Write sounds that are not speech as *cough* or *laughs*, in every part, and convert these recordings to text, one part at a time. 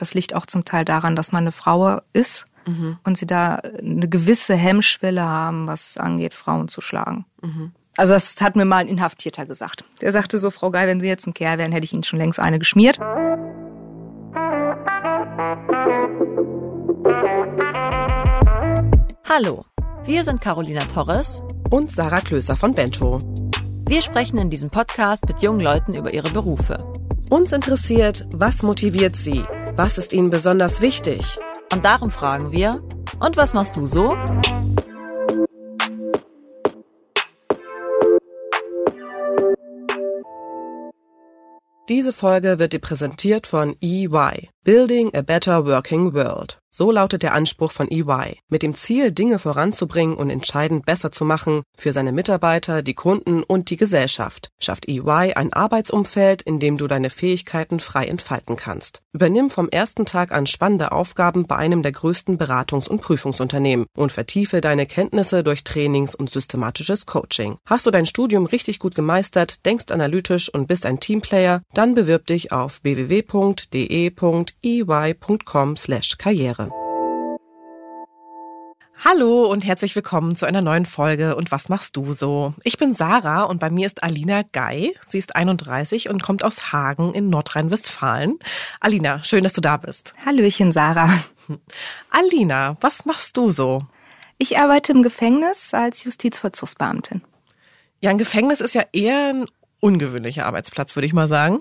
das liegt auch zum Teil daran, dass man eine Frau ist mhm. und sie da eine gewisse Hemmschwelle haben, was angeht, Frauen zu schlagen. Mhm. Also das hat mir mal ein Inhaftierter gesagt. Der sagte so, Frau Geil, wenn Sie jetzt ein Kerl wären, hätte ich Ihnen schon längst eine geschmiert. Hallo, wir sind Carolina Torres und Sarah Klöser von Bento. Wir sprechen in diesem Podcast mit jungen Leuten über ihre Berufe. Uns interessiert, was motiviert sie? Was ist ihnen besonders wichtig? Und darum fragen wir, und was machst du so? Diese Folge wird dir präsentiert von EY, Building a Better Working World. So lautet der Anspruch von EY, mit dem Ziel, Dinge voranzubringen und entscheidend besser zu machen für seine Mitarbeiter, die Kunden und die Gesellschaft. Schafft EY ein Arbeitsumfeld, in dem du deine Fähigkeiten frei entfalten kannst. Übernimm vom ersten Tag an spannende Aufgaben bei einem der größten Beratungs- und Prüfungsunternehmen und vertiefe deine Kenntnisse durch Trainings und systematisches Coaching. Hast du dein Studium richtig gut gemeistert, denkst analytisch und bist ein Teamplayer, dann bewirb dich auf www.de.ey.com/karriere. Hallo und herzlich willkommen zu einer neuen Folge und was machst du so? Ich bin Sarah und bei mir ist Alina Gei. Sie ist 31 und kommt aus Hagen in Nordrhein-Westfalen. Alina, schön, dass du da bist. Hallöchen, Sarah. *laughs* Alina, was machst du so? Ich arbeite im Gefängnis als Justizvollzugsbeamtin. Ja, ein Gefängnis ist ja eher ein ungewöhnlicher Arbeitsplatz, würde ich mal sagen.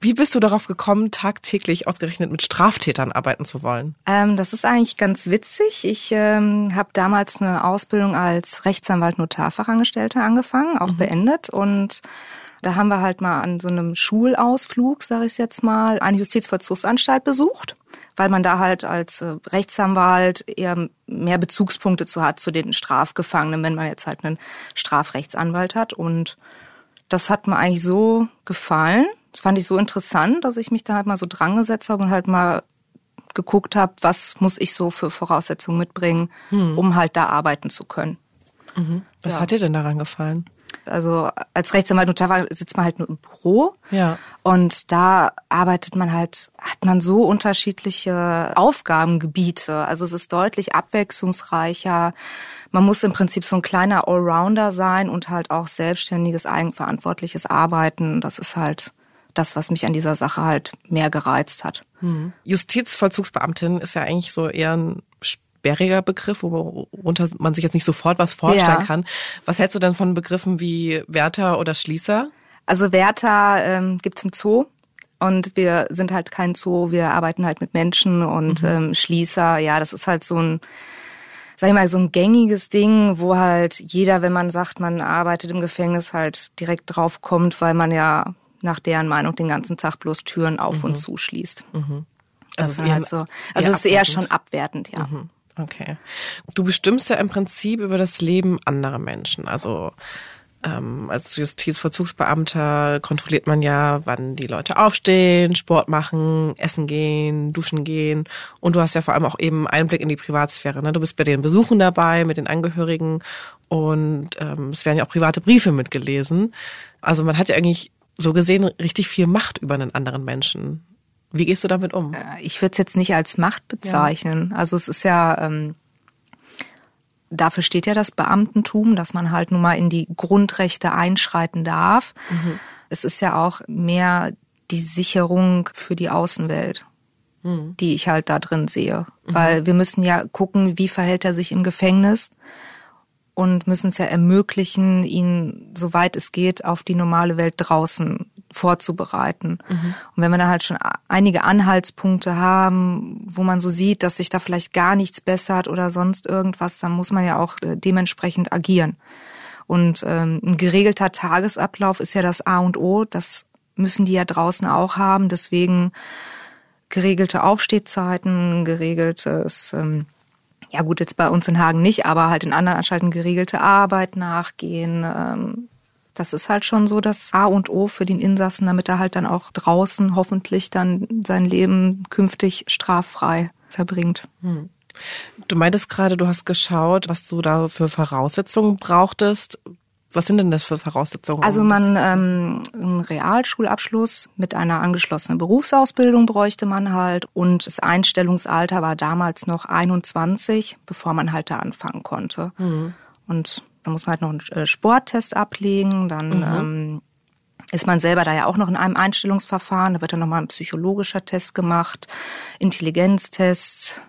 Wie bist du darauf gekommen, tagtäglich ausgerechnet mit Straftätern arbeiten zu wollen? Ähm, das ist eigentlich ganz witzig. Ich ähm, habe damals eine Ausbildung als Rechtsanwalt Notarfachangestellter angefangen, auch mhm. beendet und da haben wir halt mal an so einem Schulausflug, sage ich jetzt mal, eine Justizvollzugsanstalt besucht, weil man da halt als äh, Rechtsanwalt eher mehr Bezugspunkte zu hat zu den Strafgefangenen, wenn man jetzt halt einen Strafrechtsanwalt hat und das hat mir eigentlich so gefallen. Das fand ich so interessant, dass ich mich da halt mal so dran gesetzt habe und halt mal geguckt habe, was muss ich so für Voraussetzungen mitbringen, hm. um halt da arbeiten zu können. Mhm. Was ja. hat dir denn daran gefallen? Also als Rechtsanwalt Notar sitzt man halt nur im Büro. Ja. Und da arbeitet man halt, hat man so unterschiedliche Aufgabengebiete. Also es ist deutlich abwechslungsreicher. Man muss im Prinzip so ein kleiner Allrounder sein und halt auch selbstständiges, eigenverantwortliches Arbeiten. Das ist halt das, was mich an dieser Sache halt mehr gereizt hat. Hm. Justizvollzugsbeamtin ist ja eigentlich so eher ein sperriger Begriff, worunter man sich jetzt nicht sofort was vorstellen ja. kann. Was hältst du denn von Begriffen wie Wärter oder Schließer? Also Wärter ähm, gibt's im Zoo. Und wir sind halt kein Zoo, wir arbeiten halt mit Menschen und mhm. ähm, Schließer, ja, das ist halt so ein, sag ich mal, so ein gängiges Ding, wo halt jeder, wenn man sagt, man arbeitet im Gefängnis, halt direkt drauf kommt, weil man ja nach deren Meinung den ganzen Tag bloß Türen auf mhm. und zuschließt. Mhm. Das also ist halt so. Also es ist eher schon abwertend, ja. Mhm. Okay. Du bestimmst ja im Prinzip über das Leben anderer Menschen. Also ähm, als Justizvollzugsbeamter kontrolliert man ja, wann die Leute aufstehen, Sport machen, essen gehen, duschen gehen. Und du hast ja vor allem auch eben Einblick in die Privatsphäre. Ne? Du bist bei den Besuchen dabei, mit den Angehörigen und ähm, es werden ja auch private Briefe mitgelesen. Also man hat ja eigentlich so gesehen richtig viel Macht über einen anderen Menschen. Wie gehst du damit um? Äh, ich würde es jetzt nicht als Macht bezeichnen. Ja. Also es ist ja, ähm, dafür steht ja das Beamtentum, dass man halt nun mal in die Grundrechte einschreiten darf. Mhm. Es ist ja auch mehr die Sicherung für die Außenwelt, mhm. die ich halt da drin sehe. Mhm. Weil wir müssen ja gucken, wie verhält er sich im Gefängnis und müssen es ja ermöglichen, ihn, soweit es geht, auf die normale Welt draußen vorzubereiten. Mhm. Und wenn wir dann halt schon einige Anhaltspunkte haben, wo man so sieht, dass sich da vielleicht gar nichts bessert oder sonst irgendwas, dann muss man ja auch äh, dementsprechend agieren. Und ähm, ein geregelter Tagesablauf ist ja das A und O. Das müssen die ja draußen auch haben. Deswegen geregelte Aufstehzeiten, geregeltes ähm, ja gut, jetzt bei uns in Hagen nicht, aber halt in anderen Anstalten geregelte Arbeit nachgehen. Ähm, das ist halt schon so das A und O für den Insassen, damit er halt dann auch draußen hoffentlich dann sein Leben künftig straffrei verbringt. Hm. Du meintest gerade, du hast geschaut, was du da für Voraussetzungen brauchtest. Was sind denn das für Voraussetzungen? Also man ähm, einen Realschulabschluss mit einer angeschlossenen Berufsausbildung bräuchte man halt und das Einstellungsalter war damals noch 21, bevor man halt da anfangen konnte. Mhm. Und da muss man halt noch einen äh, Sporttest ablegen, dann mhm. ähm, ist man selber da ja auch noch in einem Einstellungsverfahren. Da wird dann nochmal ein psychologischer Test gemacht, Intelligenztest,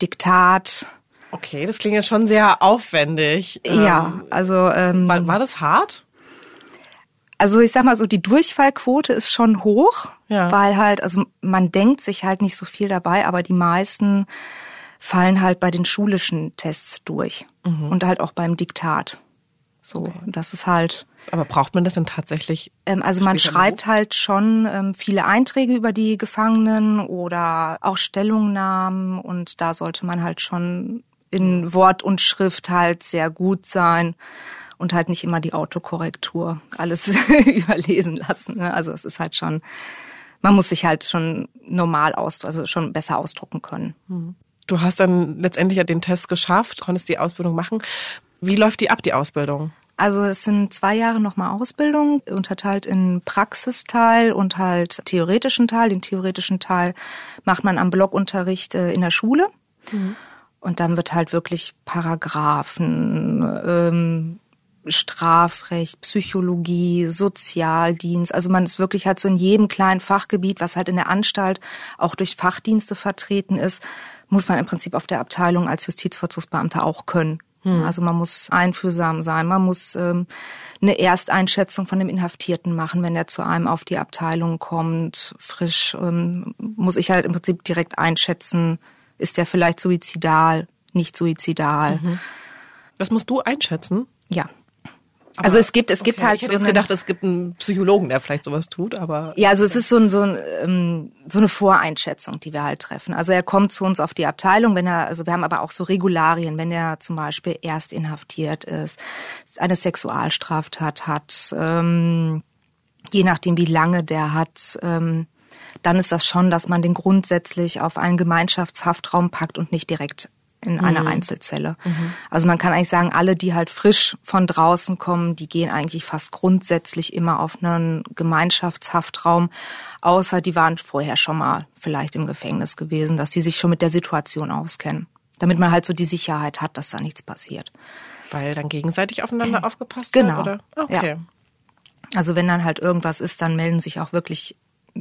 Diktat. Okay, das klingt ja schon sehr aufwendig. Ja, ähm, also ähm, war, war das hart? Also ich sag mal so, die Durchfallquote ist schon hoch, ja. weil halt, also man denkt sich halt nicht so viel dabei, aber die meisten fallen halt bei den schulischen Tests durch mhm. und halt auch beim Diktat. So, okay. das ist halt. Aber braucht man das denn tatsächlich? Ähm, also man schreibt halt schon ähm, viele Einträge über die Gefangenen oder auch Stellungnahmen und da sollte man halt schon in Wort und Schrift halt sehr gut sein und halt nicht immer die Autokorrektur alles *laughs* überlesen lassen. Ne? Also es ist halt schon, man muss sich halt schon normal aus, also schon besser ausdrucken können. Mhm. Du hast dann letztendlich ja den Test geschafft, konntest die Ausbildung machen. Wie läuft die ab, die Ausbildung? Also es sind zwei Jahre nochmal Ausbildung, unterteilt in Praxisteil und halt theoretischen Teil. Den theoretischen Teil macht man am Blockunterricht äh, in der Schule. Mhm. Und dann wird halt wirklich Paragraphen, ähm, Strafrecht, Psychologie, Sozialdienst. Also man ist wirklich halt so in jedem kleinen Fachgebiet, was halt in der Anstalt auch durch Fachdienste vertreten ist, muss man im Prinzip auf der Abteilung als Justizvollzugsbeamter auch können. Hm. Also man muss einfühlsam sein, man muss ähm, eine Ersteinschätzung von dem Inhaftierten machen, wenn er zu einem auf die Abteilung kommt, frisch, ähm, muss ich halt im Prinzip direkt einschätzen, ist der vielleicht suizidal, nicht suizidal. Mhm. Das musst du einschätzen? Ja. Aber, also es gibt, es okay. gibt halt. Ich hätte so jetzt gedacht, es gibt einen Psychologen, der vielleicht sowas tut, aber. Ja, also es ist so, ein, so, ein, ähm, so eine Voreinschätzung, die wir halt treffen. Also er kommt zu uns auf die Abteilung, wenn er, also wir haben aber auch so Regularien, wenn er zum Beispiel erst inhaftiert ist, eine Sexualstraftat hat, ähm, je nachdem wie lange der hat, ähm, dann ist das schon, dass man den grundsätzlich auf einen Gemeinschaftshaftraum packt und nicht direkt in einer mhm. Einzelzelle. Mhm. Also man kann eigentlich sagen, alle, die halt frisch von draußen kommen, die gehen eigentlich fast grundsätzlich immer auf einen Gemeinschaftshaftraum, außer die waren vorher schon mal vielleicht im Gefängnis gewesen, dass die sich schon mit der Situation auskennen. Damit man halt so die Sicherheit hat, dass da nichts passiert. Weil dann gegenseitig aufeinander *clears throat* aufgepasst genau. wird, oder? Okay. Ja. Also wenn dann halt irgendwas ist, dann melden sich auch wirklich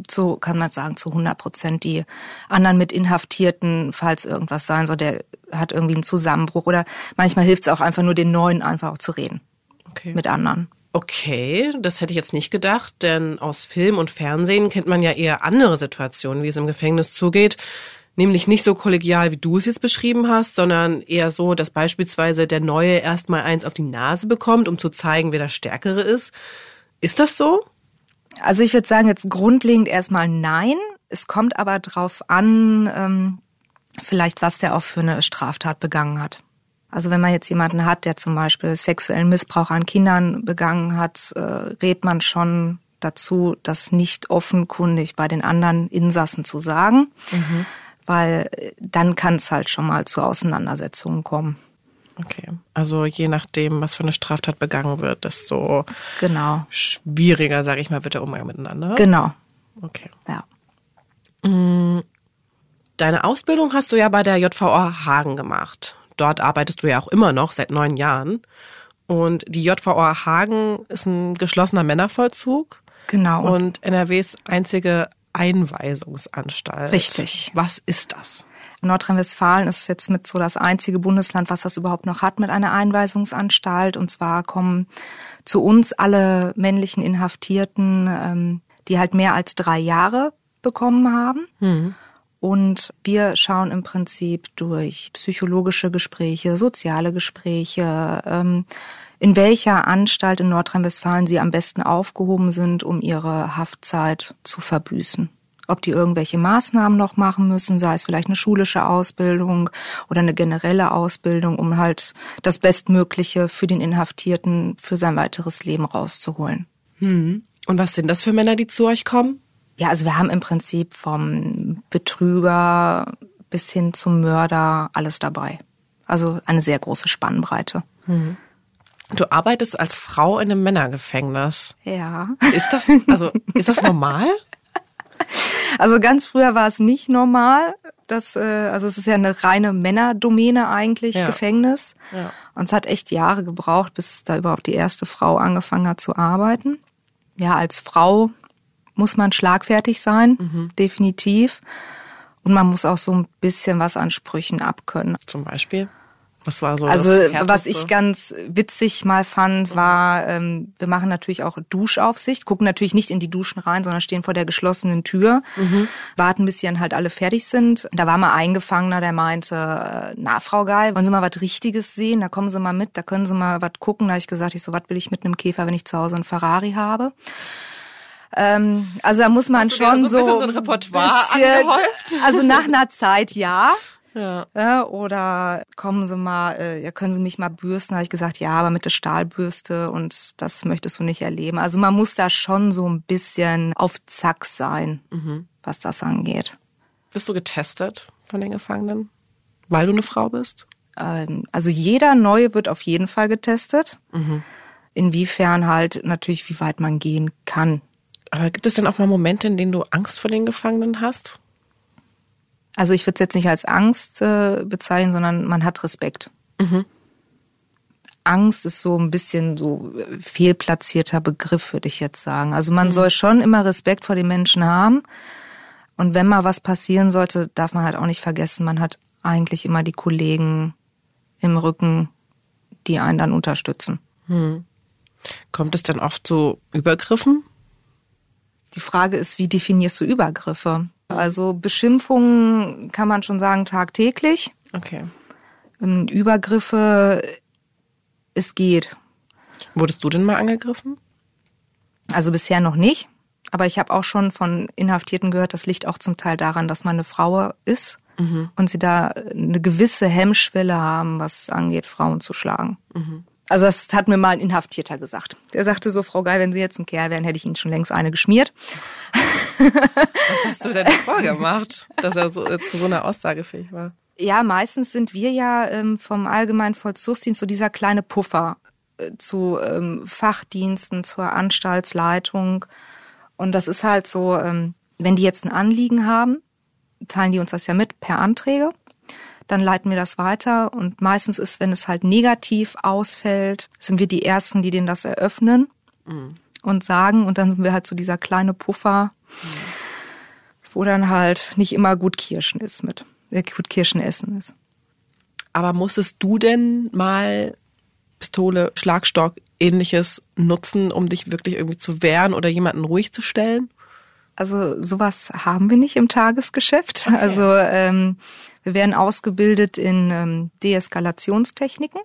so kann man sagen, zu 100 Prozent die anderen mit Inhaftierten, falls irgendwas sein soll, der hat irgendwie einen Zusammenbruch oder manchmal hilft es auch einfach nur den Neuen einfach auch zu reden okay. mit anderen. Okay, das hätte ich jetzt nicht gedacht, denn aus Film und Fernsehen kennt man ja eher andere Situationen, wie es im Gefängnis zugeht. Nämlich nicht so kollegial, wie du es jetzt beschrieben hast, sondern eher so, dass beispielsweise der Neue erstmal eins auf die Nase bekommt, um zu zeigen, wer der Stärkere ist. Ist das so? Also ich würde sagen, jetzt grundlegend erstmal nein. Es kommt aber drauf an, ähm, vielleicht was der auch für eine Straftat begangen hat. Also wenn man jetzt jemanden hat, der zum Beispiel sexuellen Missbrauch an Kindern begangen hat, äh, rät man schon dazu, das nicht offenkundig bei den anderen Insassen zu sagen, mhm. weil äh, dann kann es halt schon mal zu Auseinandersetzungen kommen. Okay. Also je nachdem, was für eine Straftat begangen wird, desto genau. schwieriger, sage ich mal, wird der Umgang miteinander. Genau. Okay. Ja. Mm, deine Ausbildung hast du ja bei der JVA Hagen gemacht. Dort arbeitest du ja auch immer noch seit neun Jahren. Und die JVA Hagen ist ein geschlossener Männervollzug. Genau. Und NRWs einzige Einweisungsanstalt. Richtig. Was ist das? Nordrhein-Westfalen ist jetzt mit so das einzige Bundesland, was das überhaupt noch hat mit einer Einweisungsanstalt. Und zwar kommen zu uns alle männlichen Inhaftierten, ähm, die halt mehr als drei Jahre bekommen haben. Mhm. Und wir schauen im Prinzip durch psychologische Gespräche, soziale Gespräche, ähm, in welcher Anstalt in Nordrhein-Westfalen sie am besten aufgehoben sind, um ihre Haftzeit zu verbüßen ob die irgendwelche Maßnahmen noch machen müssen, sei es vielleicht eine schulische Ausbildung oder eine generelle Ausbildung, um halt das Bestmögliche für den Inhaftierten für sein weiteres Leben rauszuholen. Hm. Und was sind das für Männer, die zu euch kommen? Ja, also wir haben im Prinzip vom Betrüger bis hin zum Mörder alles dabei. Also eine sehr große Spannbreite. Hm. Du arbeitest als Frau in einem Männergefängnis. Ja. Ist das, also, ist das *laughs* normal? *laughs* Also ganz früher war es nicht normal. Das, äh, also es ist ja eine reine Männerdomäne eigentlich, Ja. Gefängnis. Ja. Und es hat echt Jahre gebraucht, bis da überhaupt die erste Frau angefangen hat zu arbeiten. Ja, als Frau muss man schlagfertig sein, definitiv. Und man muss auch so ein bisschen was an Sprüchen abkönnen. Zum Beispiel? Was war so Also was ich ganz witzig mal fand, war, ähm, wir machen natürlich auch Duschaufsicht, gucken natürlich nicht in die Duschen rein, sondern stehen vor der geschlossenen Tür, warten, bis sie dann halt alle fertig sind. Da war mal ein Gefangener, der meinte, äh, na Frau Geil, wollen Sie mal was Richtiges sehen? Da kommen Sie mal mit, da können Sie mal was gucken. Da habe ich gesagt, ich so, was will ich mit einem Käfer, wenn ich zu Hause einen Ferrari habe? Ähm, also da muss man schon so ein so, bisschen so ein Repertoire bisschen- angehäuft? Also nach einer Zeit ja. Ja. Ja, oder kommen Sie mal, äh, ja, können Sie mich mal bürsten? Habe ich gesagt, ja, aber mit der Stahlbürste und das möchtest du nicht erleben. Also man muss da schon so ein bisschen auf Zack sein, was das angeht. Wirst du getestet von den Gefangenen? Weil du eine Frau bist? Ähm, also jeder Neue wird auf jeden Fall getestet. Inwiefern halt natürlich, wie weit man gehen kann. Aber gibt es denn auch mal Momente, in denen du Angst vor den Gefangenen hast? Also ich würde es jetzt nicht als Angst äh, bezeichnen, sondern man hat Respekt. Angst ist so ein bisschen so äh, fehlplatzierter Begriff, würde ich jetzt sagen. Also man soll schon immer Respekt vor den Menschen haben. Und wenn mal was passieren sollte, darf man halt auch nicht vergessen, man hat eigentlich immer die Kollegen im Rücken, die einen dann unterstützen. Kommt es denn oft zu Übergriffen? Die Frage ist, wie definierst du Übergriffe? Also Beschimpfungen kann man schon sagen tagtäglich. Okay. Ähm, Übergriffe, es geht. Wurdest du denn mal angegriffen? Also bisher noch nicht. Aber ich habe auch schon von Inhaftierten gehört, das liegt auch zum Teil daran, dass man eine Frau ist und sie da eine gewisse Hemmschwelle haben, was angeht, Frauen zu schlagen. Also das hat mir mal ein Inhaftierter gesagt. Der sagte so, Frau Geil, wenn Sie jetzt ein Kerl wären, hätte ich Ihnen schon längst eine geschmiert. Was hast du denn vorgemacht, dass er so, zu so einer Aussage fähig war? Ja, meistens sind wir ja ähm, vom Allgemeinen Vollzugsdienst so dieser kleine Puffer äh, zu ähm, Fachdiensten, zur Anstaltsleitung. Und das ist halt so, ähm, wenn die jetzt ein Anliegen haben, teilen die uns das ja mit per Anträge. Dann leiten wir das weiter und meistens ist, wenn es halt negativ ausfällt, sind wir die Ersten, die denen das eröffnen und sagen. Und dann sind wir halt so dieser kleine Puffer, wo dann halt nicht immer gut Kirschen ist mit, äh, gut Kirschen essen ist. Aber musstest du denn mal Pistole, Schlagstock, ähnliches nutzen, um dich wirklich irgendwie zu wehren oder jemanden ruhig zu stellen? Also sowas haben wir nicht im Tagesgeschäft. Also ähm, wir werden ausgebildet in ähm, Deeskalationstechniken.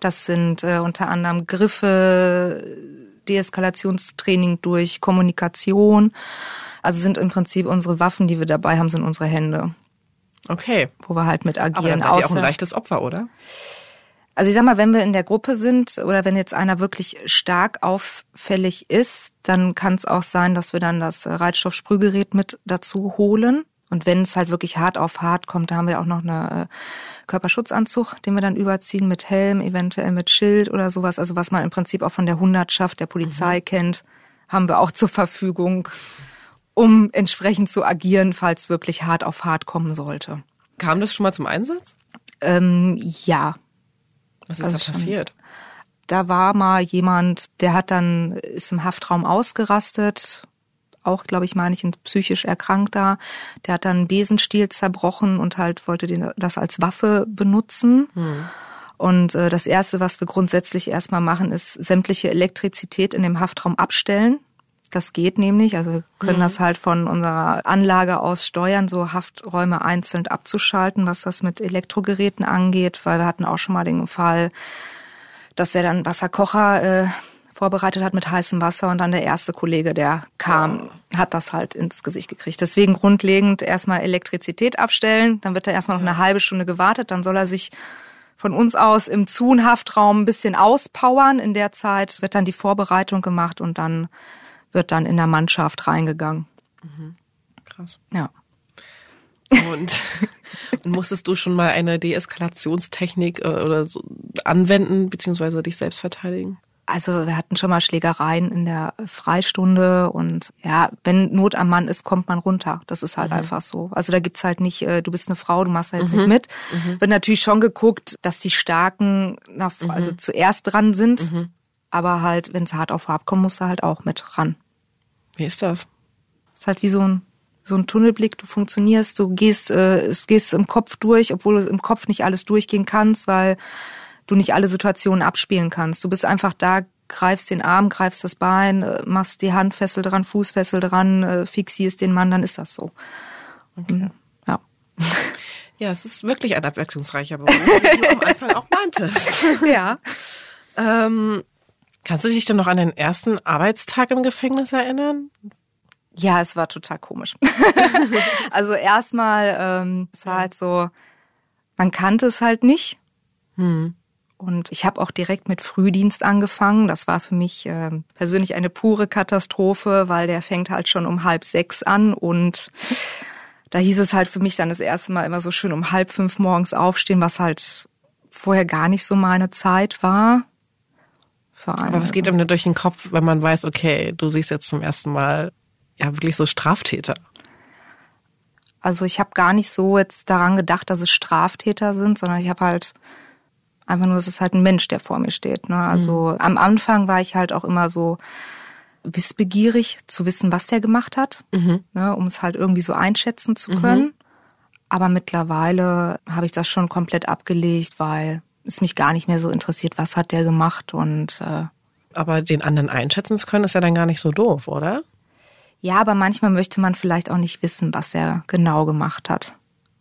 Das sind äh, unter anderem Griffe, Deeskalationstraining durch Kommunikation. Also sind im Prinzip unsere Waffen, die wir dabei haben, sind unsere Hände, Okay. wo wir halt mit Aber agieren. dann seid ihr auch ein leichtes Opfer, oder? Also ich sag mal, wenn wir in der Gruppe sind oder wenn jetzt einer wirklich stark auffällig ist, dann kann es auch sein, dass wir dann das äh, Reizstoffsprühgerät mit dazu holen. Und wenn es halt wirklich hart auf hart kommt, da haben wir auch noch eine äh, Körperschutzanzug, den wir dann überziehen mit Helm, eventuell mit Schild oder sowas. Also was man im Prinzip auch von der Hundertschaft der Polizei kennt, haben wir auch zur Verfügung, um entsprechend zu agieren, falls wirklich hart auf hart kommen sollte. Kam das schon mal zum Einsatz? Ähm, ja, Was ist Also da schon. passiert? da war mal jemand, der hat dann, ist im Haftraum ausgerastet, auch, glaube ich, meine ich, ein psychisch erkrankter. Der hat dann einen Besenstiel zerbrochen und halt wollte den, das als Waffe benutzen. Und äh, das Erste, was wir grundsätzlich erstmal machen, ist sämtliche Elektrizität in dem Haftraum abstellen. Das geht nämlich. Also wir können das halt von unserer Anlage aus steuern, so Hafträume einzeln abzuschalten, was das mit Elektrogeräten angeht, weil wir hatten auch schon mal den Fall, dass er dann Wasserkocher äh, vorbereitet hat mit heißem Wasser und dann der erste Kollege, der kam, hat das halt ins Gesicht gekriegt. Deswegen grundlegend erstmal Elektrizität abstellen, dann wird er erstmal noch eine halbe Stunde gewartet, dann soll er sich von uns aus im Zun-Haftraum ein bisschen auspowern. In der Zeit wird dann die Vorbereitung gemacht und dann wird dann in der Mannschaft reingegangen. Krass. Ja. Und, *laughs* und musstest du schon mal eine Deeskalationstechnik äh, oder so anwenden bzw. dich selbst verteidigen? Also wir hatten schon mal Schlägereien in der Freistunde und ja, wenn Not am Mann ist, kommt man runter. Das ist halt mhm. einfach so. Also da gibt's halt nicht, äh, du bist eine Frau, du machst da jetzt mhm. nicht mit. Mhm. Wird natürlich schon geguckt, dass die Starken nach, mhm. also zuerst dran sind, mhm. Aber halt, wenn es hart auf hart kommt, musst du halt auch mit ran. Wie ist das? ist halt wie so ein so ein Tunnelblick, du funktionierst, du gehst, äh, es gehst im Kopf durch, obwohl du im Kopf nicht alles durchgehen kannst, weil du nicht alle Situationen abspielen kannst. Du bist einfach da, greifst den Arm, greifst das Bein, äh, machst die Handfessel dran, Fußfessel dran, äh, fixierst den Mann, dann ist das so. Okay. Mhm. Ja. *laughs* Ja, es ist wirklich ein abwechslungsreicher Beruf, wie du am Anfang auch meintest. *laughs* Ja. ähm, kannst du dich denn noch an den ersten Arbeitstag im Gefängnis erinnern? Ja, es war total komisch. *laughs* also erstmal, ähm, es war halt so, man kannte es halt nicht. Hm. Und ich habe auch direkt mit Frühdienst angefangen. Das war für mich äh, persönlich eine pure Katastrophe, weil der fängt halt schon um halb sechs an und da hieß es halt für mich dann das erste Mal immer so schön um halb fünf morgens aufstehen, was halt vorher gar nicht so meine Zeit war. Für einen. Aber was geht einem denn durch den Kopf, wenn man weiß, okay, du siehst jetzt zum ersten Mal ja wirklich so Straftäter? Also ich habe gar nicht so jetzt daran gedacht, dass es Straftäter sind, sondern ich habe halt Einfach nur, es ist halt ein Mensch, der vor mir steht. Ne? Also mhm. am Anfang war ich halt auch immer so wissbegierig zu wissen, was der gemacht hat, mhm. ne? um es halt irgendwie so einschätzen zu können. Mhm. Aber mittlerweile habe ich das schon komplett abgelegt, weil es mich gar nicht mehr so interessiert, was hat der gemacht und äh, aber den anderen einschätzen zu können, ist ja dann gar nicht so doof, oder? Ja, aber manchmal möchte man vielleicht auch nicht wissen, was er genau gemacht hat.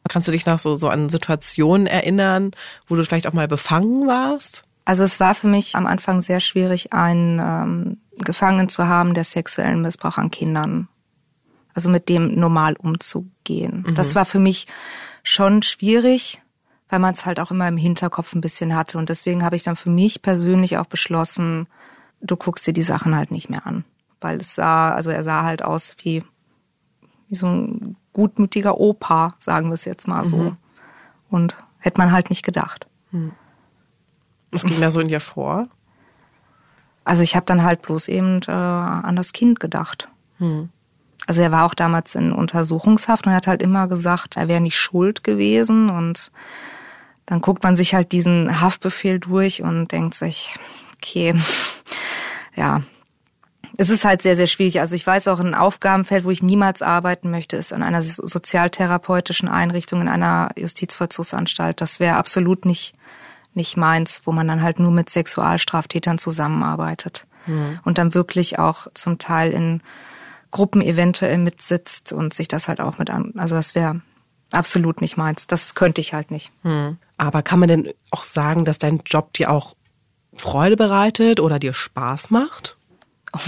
Kannst du dich noch so, so an Situationen erinnern, wo du vielleicht auch mal befangen warst? Also es war für mich am Anfang sehr schwierig, einen ähm, Gefangenen zu haben, der sexuellen Missbrauch an Kindern, also mit dem normal umzugehen. Mhm. Das war für mich schon schwierig, weil man es halt auch immer im Hinterkopf ein bisschen hatte. Und deswegen habe ich dann für mich persönlich auch beschlossen, du guckst dir die Sachen halt nicht mehr an. Weil es sah, also er sah halt aus wie, wie so ein gutmütiger Opa, sagen wir es jetzt mal so. Mhm. Und hätte man halt nicht gedacht. Mhm. Was ging da so in dir vor? Also ich habe dann halt bloß eben äh, an das Kind gedacht. Mhm. Also er war auch damals in Untersuchungshaft und er hat halt immer gesagt, er wäre nicht schuld gewesen und dann guckt man sich halt diesen Haftbefehl durch und denkt sich, okay, *laughs* ja, es ist halt sehr, sehr schwierig. Also ich weiß auch, ein Aufgabenfeld, wo ich niemals arbeiten möchte, ist an einer sozialtherapeutischen Einrichtung, in einer Justizvollzugsanstalt. Das wäre absolut nicht, nicht meins, wo man dann halt nur mit Sexualstraftätern zusammenarbeitet. Mhm. Und dann wirklich auch zum Teil in Gruppen eventuell mitsitzt und sich das halt auch mit an. Also das wäre absolut nicht meins. Das könnte ich halt nicht. Mhm. Aber kann man denn auch sagen, dass dein Job dir auch Freude bereitet oder dir Spaß macht? *laughs*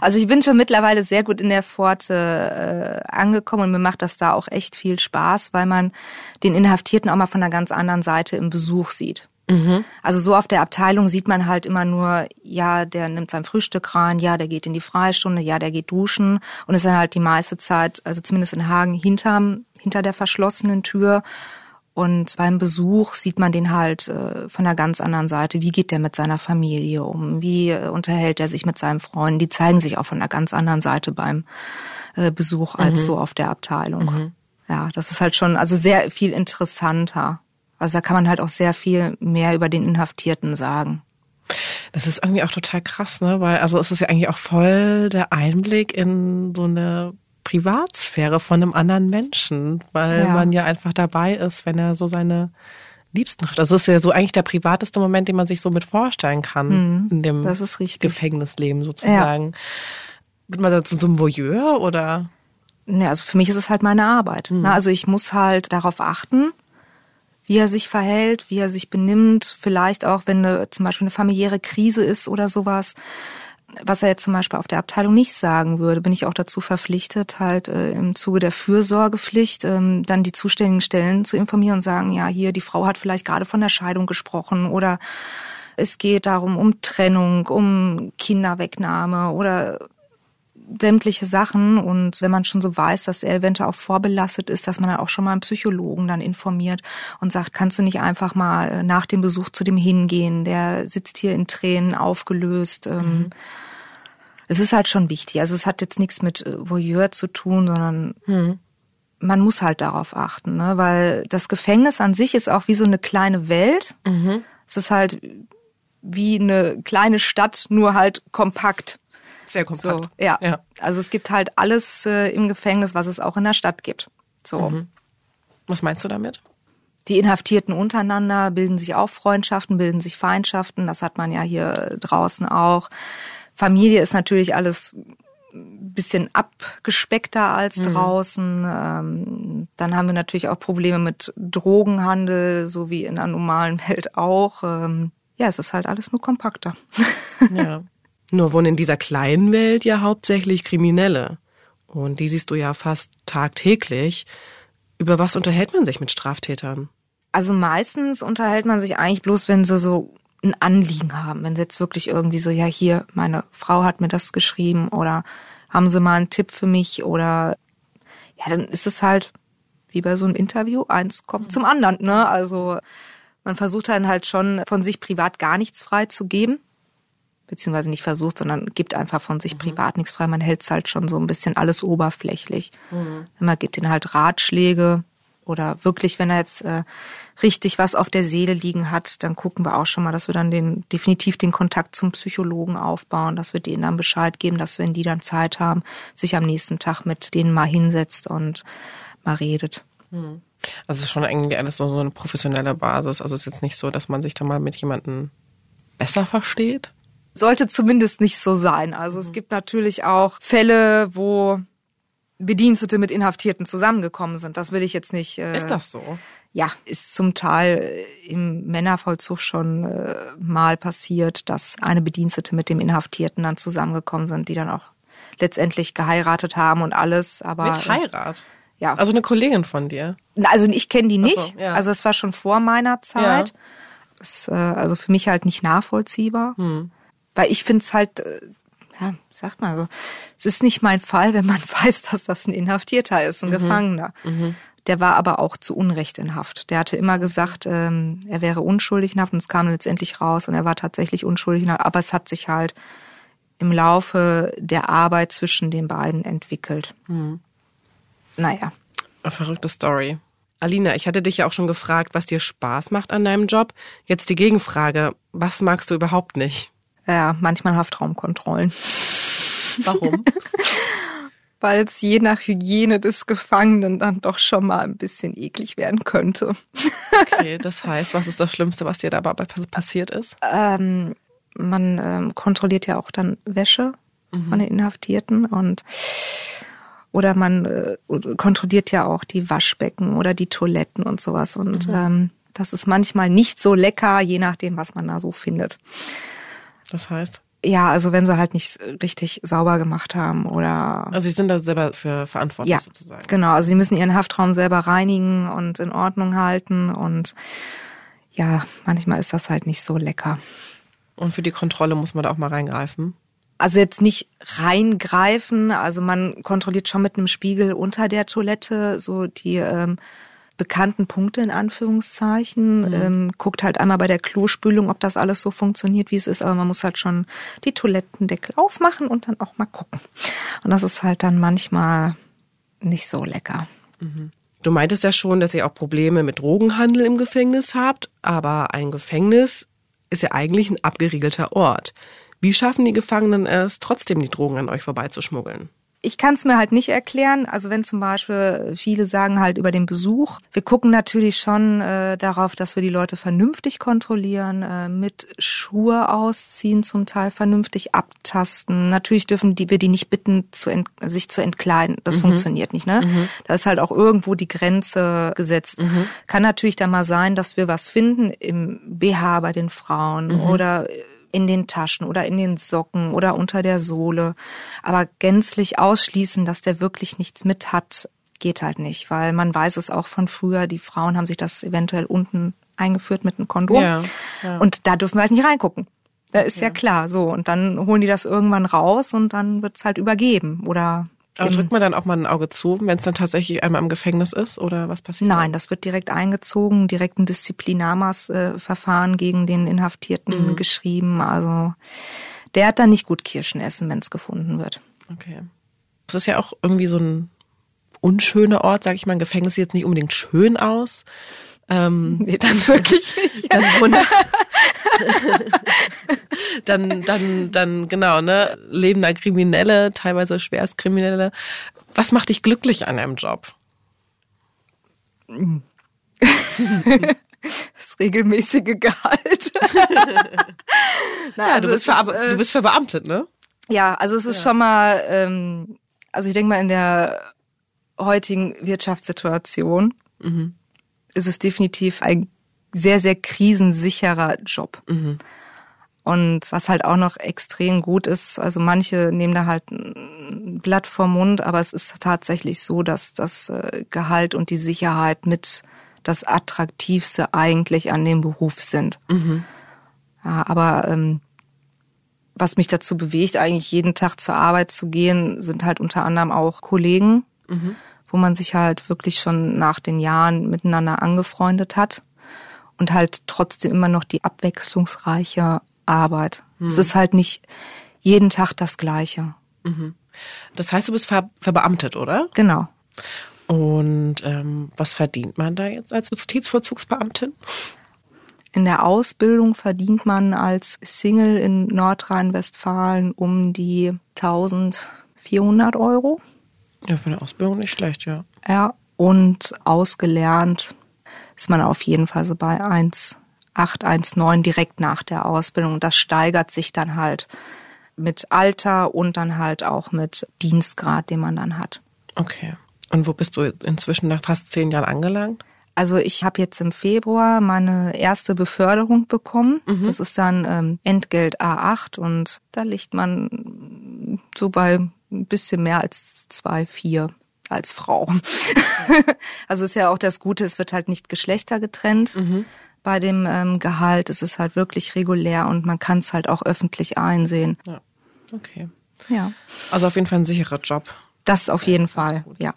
also ich bin schon mittlerweile sehr gut in der Pforte äh, angekommen und mir macht das da auch echt viel Spaß, weil man den Inhaftierten auch mal von einer ganz anderen Seite im Besuch sieht. Mhm. Also so auf der Abteilung sieht man halt immer nur, ja, der nimmt sein Frühstück rein, ja, der geht in die Freistunde, ja, der geht duschen und ist dann halt die meiste Zeit, also zumindest in Hagen, hinterm, hinter der verschlossenen Tür und beim Besuch sieht man den halt äh, von einer ganz anderen Seite. Wie geht der mit seiner Familie um? Wie äh, unterhält er sich mit seinen Freunden? Die zeigen sich auch von einer ganz anderen Seite beim äh, Besuch als mhm. so auf der Abteilung. Mhm. Ja, das ist halt schon also sehr viel interessanter. Also da kann man halt auch sehr viel mehr über den Inhaftierten sagen. Das ist irgendwie auch total krass, ne? Weil also es ist ja eigentlich auch voll der Einblick in so eine Privatsphäre von einem anderen Menschen, weil ja. man ja einfach dabei ist, wenn er so seine Liebsten trifft. Also es ist ja so eigentlich der privateste Moment, den man sich so mit vorstellen kann mhm, in dem Gefängnisleben sozusagen. Ja. Wird man dazu so ein Voyeur oder? Ne, also für mich ist es halt meine Arbeit. Mhm. Also ich muss halt darauf achten, wie er sich verhält, wie er sich benimmt, vielleicht auch, wenn eine, zum Beispiel eine familiäre Krise ist oder sowas, was er jetzt zum Beispiel auf der Abteilung nicht sagen würde, bin ich auch dazu verpflichtet, halt äh, im Zuge der Fürsorgepflicht ähm, dann die zuständigen Stellen zu informieren und sagen, ja, hier, die Frau hat vielleicht gerade von der Scheidung gesprochen oder es geht darum, um Trennung, um Kinderwegnahme oder sämtliche Sachen und wenn man schon so weiß, dass er eventuell auch vorbelastet ist, dass man dann auch schon mal einen Psychologen dann informiert und sagt, kannst du nicht einfach mal nach dem Besuch zu dem hingehen, der sitzt hier in Tränen aufgelöst. Ähm, mhm. Es ist halt schon wichtig. Also es hat jetzt nichts mit äh, Voyeur zu tun, sondern mhm. man muss halt darauf achten, ne? weil das Gefängnis an sich ist auch wie so eine kleine Welt. Mhm. Es ist halt wie eine kleine Stadt, nur halt kompakt. Sehr kompakt. So, ja. ja. Also es gibt halt alles äh, im Gefängnis, was es auch in der Stadt gibt. So. Mhm. Was meinst du damit? Die Inhaftierten untereinander bilden sich auch Freundschaften, bilden sich Feindschaften. Das hat man ja hier draußen auch. Familie ist natürlich alles ein bisschen abgespeckter als mhm. draußen. Ähm, dann haben wir natürlich auch Probleme mit Drogenhandel, so wie in der normalen Welt auch. Ähm, ja, es ist halt alles nur kompakter. Ja. *laughs* Nur wohnen in dieser kleinen Welt ja hauptsächlich Kriminelle. Und die siehst du ja fast tagtäglich. Über was unterhält man sich mit Straftätern? Also meistens unterhält man sich eigentlich bloß, wenn sie so ein Anliegen haben. Wenn sie jetzt wirklich irgendwie so, ja, hier, meine Frau hat mir das geschrieben oder haben sie mal einen Tipp für mich oder ja, dann ist es halt wie bei so einem Interview, eins kommt zum anderen, ne? Also man versucht dann halt schon von sich privat gar nichts frei zu geben beziehungsweise nicht versucht, sondern gibt einfach von sich mhm. privat nichts frei. Man hält es halt schon so ein bisschen alles oberflächlich. Mhm. Man gibt ihnen halt Ratschläge oder wirklich, wenn er jetzt äh, richtig was auf der Seele liegen hat, dann gucken wir auch schon mal, dass wir dann den definitiv den Kontakt zum Psychologen aufbauen, dass wir denen dann Bescheid geben, dass wenn die dann Zeit haben, sich am nächsten Tag mit denen mal hinsetzt und mal redet. Mhm. Also schon eigentlich alles so, so eine professionelle Basis. Also es ist jetzt nicht so, dass man sich da mal mit jemandem besser versteht, sollte zumindest nicht so sein. Also es mhm. gibt natürlich auch Fälle, wo Bedienstete mit Inhaftierten zusammengekommen sind. Das will ich jetzt nicht. Äh, ist das so? Ja, ist zum Teil äh, im Männervollzug schon äh, mal passiert, dass eine Bedienstete mit dem Inhaftierten dann zusammengekommen sind, die dann auch letztendlich geheiratet haben und alles. Aber mit Heirat? Äh, ja. Also eine Kollegin von dir? Also ich kenne die nicht. So, ja. Also es war schon vor meiner Zeit. Ja. Das, äh, also für mich halt nicht nachvollziehbar. Hm. Weil ich finde es halt, äh, ja, sagt mal so, es ist nicht mein Fall, wenn man *laughs* weiß, dass das ein Inhaftierter ist, ein mhm. Gefangener. Mhm. Der war aber auch zu Unrecht in Haft. Der hatte immer gesagt, ähm, er wäre unschuldig in Haft und es kam letztendlich raus und er war tatsächlich unschuldig in Haft. Aber es hat sich halt im Laufe der Arbeit zwischen den beiden entwickelt. Mhm. Naja. Eine verrückte Story. Alina, ich hatte dich ja auch schon gefragt, was dir Spaß macht an deinem Job. Jetzt die Gegenfrage, was magst du überhaupt nicht? Ja, manchmal Haftraumkontrollen. Warum? *laughs* Weil es je nach Hygiene des Gefangenen dann doch schon mal ein bisschen eklig werden könnte. Okay, das *laughs* heißt, was ist das Schlimmste, was dir dabei passiert ist? Ähm, man ähm, kontrolliert ja auch dann Wäsche mhm. von den Inhaftierten und oder man äh, kontrolliert ja auch die Waschbecken oder die Toiletten und sowas und mhm. ähm, das ist manchmal nicht so lecker, je nachdem, was man da so findet. Das heißt? Ja, also wenn sie halt nicht richtig sauber gemacht haben oder. Also sie sind da selber für verantwortlich ja, sozusagen. Genau, also sie müssen ihren Haftraum selber reinigen und in Ordnung halten und ja, manchmal ist das halt nicht so lecker. Und für die Kontrolle muss man da auch mal reingreifen? Also jetzt nicht reingreifen, also man kontrolliert schon mit einem Spiegel unter der Toilette so die ähm, bekannten Punkte in Anführungszeichen, mhm. ähm, guckt halt einmal bei der Klospülung, ob das alles so funktioniert, wie es ist, aber man muss halt schon die Toilettendeckel aufmachen und dann auch mal gucken. Und das ist halt dann manchmal nicht so lecker. Mhm. Du meintest ja schon, dass ihr auch Probleme mit Drogenhandel im Gefängnis habt, aber ein Gefängnis ist ja eigentlich ein abgeriegelter Ort. Wie schaffen die Gefangenen es, trotzdem die Drogen an euch vorbeizuschmuggeln? Ich kann es mir halt nicht erklären. Also wenn zum Beispiel viele sagen halt über den Besuch, wir gucken natürlich schon äh, darauf, dass wir die Leute vernünftig kontrollieren, äh, mit Schuhe ausziehen, zum Teil vernünftig abtasten. Natürlich dürfen die, wir die nicht bitten, zu ent, sich zu entkleiden. Das mhm. funktioniert nicht. Ne? Mhm. Da ist halt auch irgendwo die Grenze gesetzt. Mhm. Kann natürlich da mal sein, dass wir was finden im BH bei den Frauen mhm. oder in den Taschen oder in den Socken oder unter der Sohle. Aber gänzlich ausschließen, dass der wirklich nichts mit hat, geht halt nicht, weil man weiß es auch von früher, die Frauen haben sich das eventuell unten eingeführt mit einem Kondom. Ja, ja. Und da dürfen wir halt nicht reingucken. Da ist ja klar, so. Und dann holen die das irgendwann raus und dann wird's halt übergeben. Oder Aber drückt man dann auch mal ein Auge zu, wenn es dann tatsächlich einmal im Gefängnis ist oder was passiert? Nein, das wird direkt eingezogen, direkt ein Disziplinarmaßverfahren gegen den Inhaftierten Mhm. geschrieben. Also der hat dann nicht gut Kirschen essen, wenn es gefunden wird. Okay. Es ist ja auch irgendwie so ein unschöner Ort, sag ich mal. Ein Gefängnis sieht jetzt nicht unbedingt schön aus. Ähm, *laughs* Nee, dann wirklich nicht. dann, *laughs* dann, dann, dann, genau, ne, leben da Kriminelle, teilweise Schwerstkriminelle. Was macht dich glücklich an deinem Job? *laughs* Das regelmäßige Gehalt. Na, Ja, also du, bist ist, äh, du bist verbeamtet, ne? Ja, also es ist schon mal, ähm, also ich denke mal in der heutigen Wirtschaftssituation ist es definitiv ein sehr, sehr krisensicherer Job. Und was halt auch noch extrem gut ist, also manche nehmen da halt ein Blatt vom Mund, aber es ist tatsächlich so, dass das äh, Gehalt und die Sicherheit mit das Attraktivste eigentlich an dem Beruf sind. Ja, aber ähm, was mich dazu bewegt, eigentlich jeden Tag zur Arbeit zu gehen, sind halt unter anderem auch Kollegen, wo man sich halt wirklich schon nach den Jahren miteinander angefreundet hat und halt trotzdem immer noch die abwechslungsreiche Arbeit. Es ist halt nicht jeden Tag das Gleiche. Das heißt, du bist ver verbeamtet, oder? Genau. Und ähm, was verdient man da jetzt als Justizvollzugsbeamtin? In der Ausbildung verdient man als Single in Nordrhein-Westfalen um die 1400 Euro. Ja, für eine Ausbildung nicht schlecht, ja. Ja, und ausgelernt ist man auf jeden Fall so bei 1,8, 1,9 direkt nach der Ausbildung. Und das steigert sich dann halt mit Alter und dann halt auch mit Dienstgrad, den man dann hat. Okay. Und wo bist du inzwischen nach fast zehn Jahren angelangt? Also ich habe jetzt im Februar meine erste Beförderung bekommen. Das ist dann ähm, Entgelt A8 und da liegt man so bei ein bisschen mehr als zwei, vier als Frau. *laughs* also ist ja auch das Gute, es wird halt nicht Geschlechter getrennt. Bei dem ähm, Gehalt Es ist halt wirklich regulär und man kann es halt auch öffentlich einsehen. Ja. Okay. Ja. Also auf jeden Fall ein sicherer Job. Das auf jeden Fall, ja.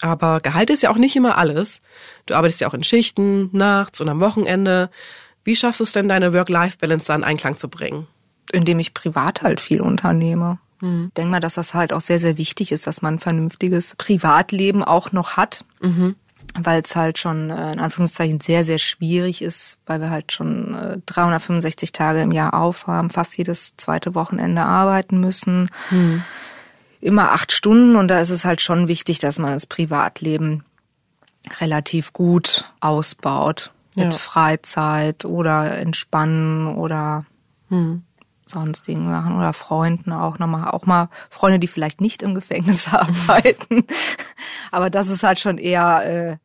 Aber Gehalt ist ja auch nicht immer alles. Du arbeitest ja auch in Schichten, nachts und am Wochenende. Wie schaffst du es denn, deine Work-Life-Balance da in Einklang zu bringen? indem ich privat halt viel unternehme. Ich denke mal, dass das halt auch sehr, sehr wichtig ist, dass man ein vernünftiges Privatleben auch noch hat, weil es halt schon äh, in Anführungszeichen sehr, sehr schwierig ist, weil wir halt schon äh, 365 Tage im Jahr aufhaben, fast jedes zweite Wochenende arbeiten müssen, immer acht Stunden und da ist es halt schon wichtig, dass man das Privatleben relativ gut ausbaut. Mit Ja. Freizeit oder Entspannen oder sonstigen Sachen oder Freunden auch nochmal, auch mal Freunde, die vielleicht nicht im Gefängnis *laughs* arbeiten. Aber das ist halt schon eher äh,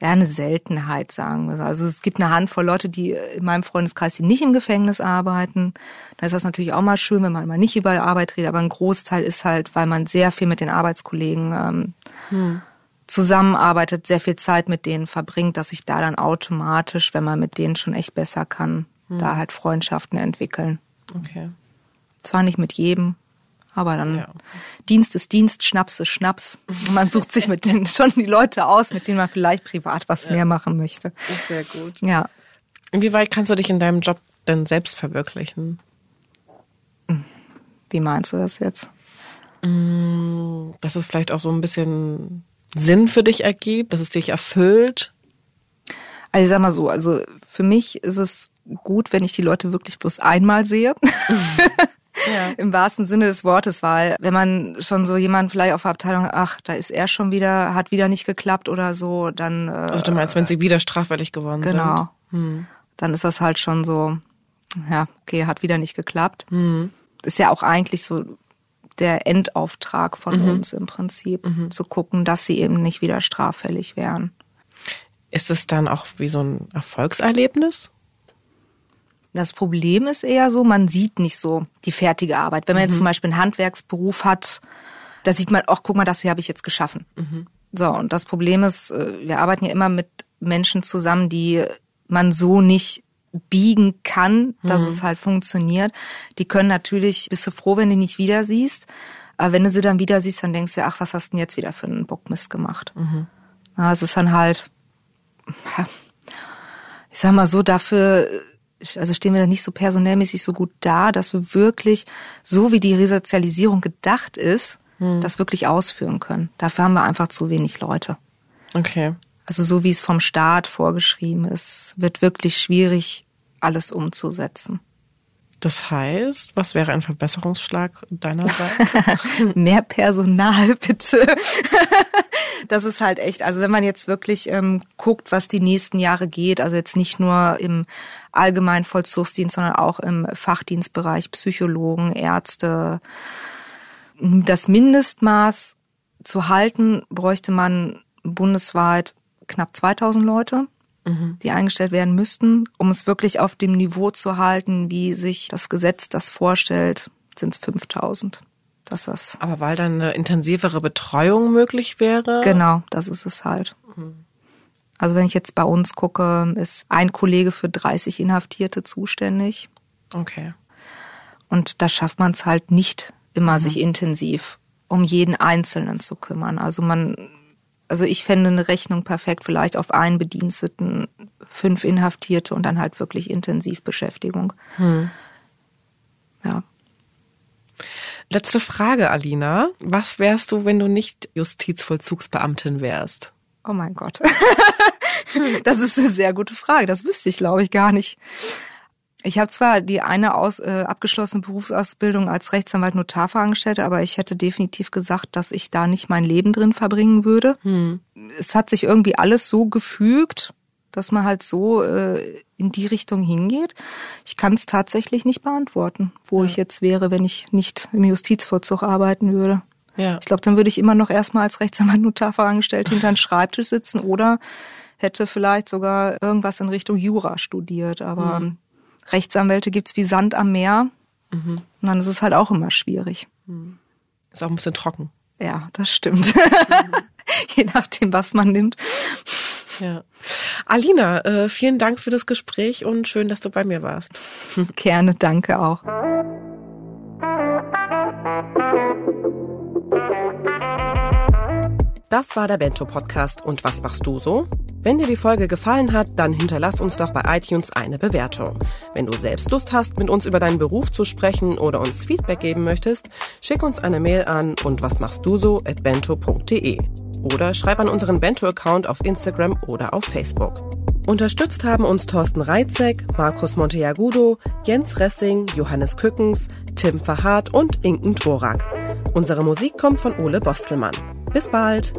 ja, eine Seltenheit, sagen wir. Also es gibt eine Handvoll Leute, die in meinem Freundeskreis, die nicht im Gefängnis arbeiten. Da ist das natürlich auch mal schön, wenn man mal nicht über Arbeit redet, aber ein Großteil ist halt, weil man sehr viel mit den Arbeitskollegen ähm, zusammenarbeitet, sehr viel Zeit mit denen verbringt, dass sich da dann automatisch, wenn man mit denen schon echt besser kann, da halt Freundschaften entwickeln. Okay. Zwar nicht mit jedem, aber dann Ja. Dienst ist Dienst, Schnaps ist Schnaps. Und man sucht sich mit denen schon die Leute aus, mit denen man vielleicht privat was mehr machen möchte. Ist sehr gut. Ja. Inwieweit kannst du dich in deinem Job denn selbst verwirklichen? Wie meinst du das jetzt? Dass es vielleicht auch so ein bisschen Sinn für dich ergibt, dass es dich erfüllt? Also ich sag mal so, also für mich ist es gut, wenn ich die Leute wirklich bloß einmal sehe. *laughs* Im wahrsten Sinne des Wortes, weil wenn man schon so jemand vielleicht auf der Abteilung, ach, da ist er schon wieder, hat wieder nicht geklappt oder so, dann äh, Also du meinst, wenn sie wieder straffällig geworden genau, sind? dann ist das halt schon so, ja, okay, hat wieder nicht geklappt. Hm. Ist ja auch eigentlich so der Endauftrag von Mhm. uns im Prinzip, zu gucken, dass sie eben nicht wieder straffällig wären. Ist es dann auch wie so ein Erfolgserlebnis? Das Problem ist eher so, man sieht nicht so die fertige Arbeit. Wenn man jetzt zum Beispiel einen Handwerksberuf hat, da sieht man, ach, guck mal, das hier habe ich jetzt geschaffen. So, und das Problem ist, äh, wir arbeiten ja immer mit Menschen zusammen, die man so nicht biegen kann, dass mhm. es halt funktioniert. Die können natürlich, bist du froh, wenn du nicht wieder siehst. Aber wenn du sie dann wieder siehst, dann denkst du, ach, was hast du denn jetzt wieder für einen Bockmist gemacht? Mhm. Ja, es ist dann halt, ich sag mal so, dafür, also stehen wir da nicht so personellmäßig so gut da, dass wir wirklich, so wie die Resozialisierung gedacht ist, hm. das wirklich ausführen können. Dafür haben wir einfach zu wenig Leute. Okay. Also so wie es vom Staat vorgeschrieben ist, wird wirklich schwierig, alles umzusetzen. Das heißt, was wäre ein Verbesserungsschlag deinerseits? *laughs* Mehr Personal, bitte. *laughs* das ist halt echt, also wenn man jetzt wirklich ähm, guckt, was die nächsten Jahre geht, also jetzt nicht nur im allgemeinen Vollzugsdienst, sondern auch im Fachdienstbereich Psychologen, Ärzte, das Mindestmaß zu halten, bräuchte man bundesweit knapp 2000 Leute, mhm. die eingestellt werden müssten. Um es wirklich auf dem Niveau zu halten, wie sich das Gesetz das vorstellt, sind es 5000. Das ist Aber weil dann eine intensivere Betreuung möglich wäre? Genau, das ist es halt. Mhm. Also wenn ich jetzt bei uns gucke, ist ein Kollege für 30 Inhaftierte zuständig. Okay. Und da schafft man es halt nicht immer, mhm. sich intensiv um jeden Einzelnen zu kümmern. Also man also ich fände eine Rechnung perfekt, vielleicht auf einen Bediensteten, fünf Inhaftierte und dann halt wirklich Intensivbeschäftigung. Hm. Ja. Letzte Frage, Alina. Was wärst du, wenn du nicht Justizvollzugsbeamtin wärst? Oh mein Gott. *laughs* das ist eine sehr gute Frage. Das wüsste ich, glaube ich, gar nicht. Ich habe zwar die eine aus, äh, abgeschlossene Berufsausbildung als Rechtsanwalt Notarfachangestellte, aber ich hätte definitiv gesagt, dass ich da nicht mein Leben drin verbringen würde. Hm. Es hat sich irgendwie alles so gefügt, dass man halt so äh, in die Richtung hingeht. Ich kann es tatsächlich nicht beantworten, wo ja. ich jetzt wäre, wenn ich nicht im Justizvollzug arbeiten würde. Ja. Ich glaube, dann würde ich immer noch erstmal als Rechtsanwalt Notarfachangestellte hinter einem Schreibtisch sitzen oder hätte vielleicht sogar irgendwas in Richtung Jura studiert, aber hm. Rechtsanwälte gibt's wie Sand am Meer. Mhm. Und dann ist es halt auch immer schwierig. Mhm. Ist auch ein bisschen trocken. Ja, das stimmt. *laughs* Je nachdem, was man nimmt. Ja. Alina, äh, vielen Dank für das Gespräch und schön, dass du bei mir warst. Gerne, danke auch. Das war der Bento Podcast und was machst du so? Wenn dir die Folge gefallen hat, dann hinterlass uns doch bei iTunes eine Bewertung. Wenn du selbst Lust hast, mit uns über deinen Beruf zu sprechen oder uns Feedback geben möchtest, schick uns eine Mail an und was machst du so at bento.de oder schreib an unseren Bento-Account auf Instagram oder auf Facebook. Unterstützt haben uns Thorsten Reitzek, Markus Monteagudo, Jens Ressing, Johannes Kückens, Tim Verhardt und Inken Dvorak. Unsere Musik kommt von Ole Bostelmann. Bis bald!